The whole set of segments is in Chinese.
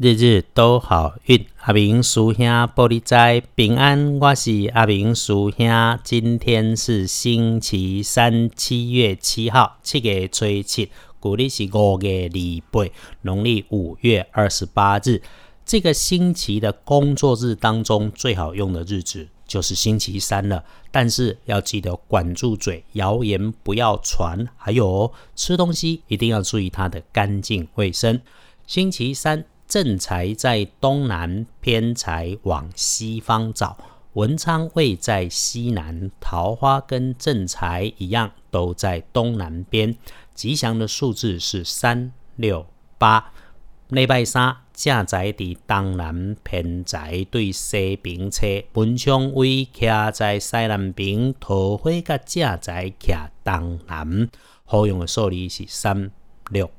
日日都好运，阿明叔兄玻璃斋平安，我是阿明叔兄。今天是星期三，七月七号，七月初七，古历是五月二八，农历五月二十八日。这个星期的工作日当中，最好用的日子就是星期三了。但是要记得管住嘴，谣言不要传。还有吃东西一定要注意它的干净卫生。星期三。正财在东南，偏财往西方找。文昌位在西南，桃花跟正财一样，都在东南边。吉祥的数字是三六八。礼拜三，正财伫东南，偏财对西边车。文昌位徛在西南边，桃花甲正财徛东南。好用的数字是三六。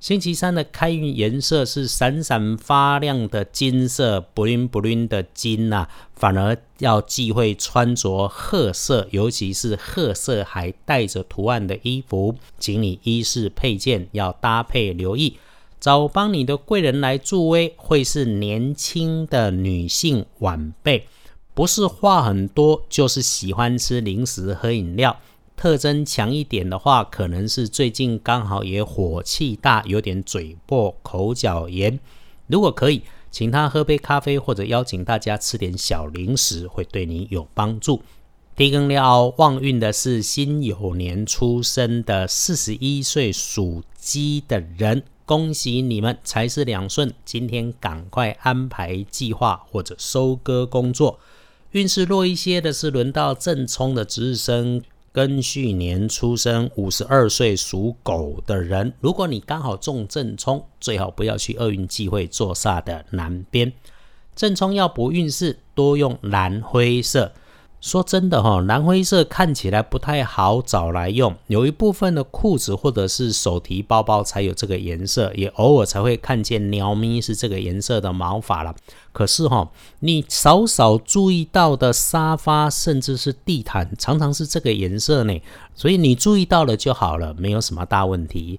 星期三的开运颜色是闪闪发亮的金色，不灵不灵的金呐，反而要忌讳穿着褐色，尤其是褐色还带着图案的衣服，请你衣饰配件要搭配留意。找帮你的贵人来助威，会是年轻的女性晚辈，不是话很多，就是喜欢吃零食喝饮料。特征强一点的话，可能是最近刚好也火气大，有点嘴破、口角炎。如果可以，请他喝杯咖啡，或者邀请大家吃点小零食，会对你有帮助。地根料旺运的是辛酉年出生的四十一岁属鸡的人，恭喜你们财势两顺。今天赶快安排计划或者收割工作。运势弱一些的是轮到正冲的值日生。庚戌年出生、五十二岁属狗的人，如果你刚好中正冲，最好不要去厄运忌讳坐煞的南边。正冲要补运势，多用蓝灰色。说真的哈，蓝灰色看起来不太好找来用，有一部分的裤子或者是手提包包才有这个颜色，也偶尔才会看见鸟咪是这个颜色的毛发了。可是哈，你少少注意到的沙发甚至是地毯，常常是这个颜色呢，所以你注意到了就好了，没有什么大问题。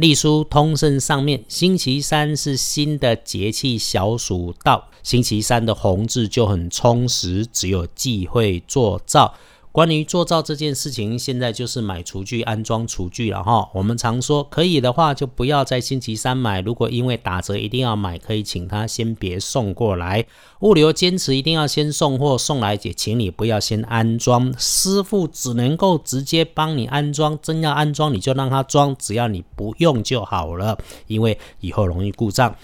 隶书通胜上面，星期三是新的节气小暑到，星期三的红字就很充实，只有忌讳做灶。关于做灶这件事情，现在就是买厨具、安装厨具了哈。我们常说，可以的话就不要在星期三买。如果因为打折一定要买，可以请他先别送过来。物流坚持一定要先送货，送来也请你不要先安装。师傅只能够直接帮你安装，真要安装你就让他装，只要你不用就好了，因为以后容易故障。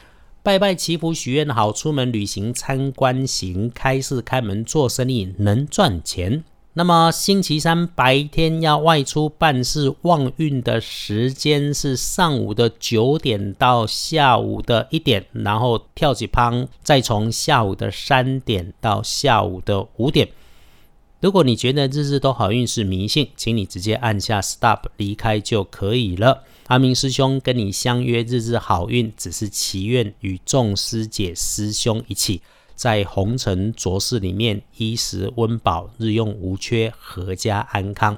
拜拜祈福许愿好，出门旅行参观行，开市开门做生意能赚钱。那么星期三白天要外出办事，旺运的时间是上午的九点到下午的一点，然后跳起旁，再从下午的三点到下午的五点。如果你觉得日日都好运是迷信，请你直接按下 stop 离开就可以了。阿明师兄跟你相约日日好运，只是祈愿与众师姐师兄一起。在红尘浊世里面，衣食温饱，日用无缺，阖家安康。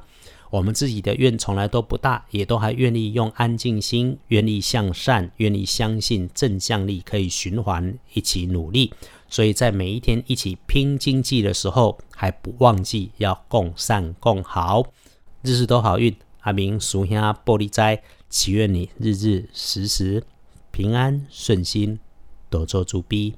我们自己的愿从来都不大，也都还愿意用安静心，愿意向善，愿意相信正向力可以循环，一起努力。所以在每一天一起拼经济的时候，还不忘记要共善共好，日日都好运。阿明属下玻璃斋，祈愿你日日时时平安顺心，多做主逼。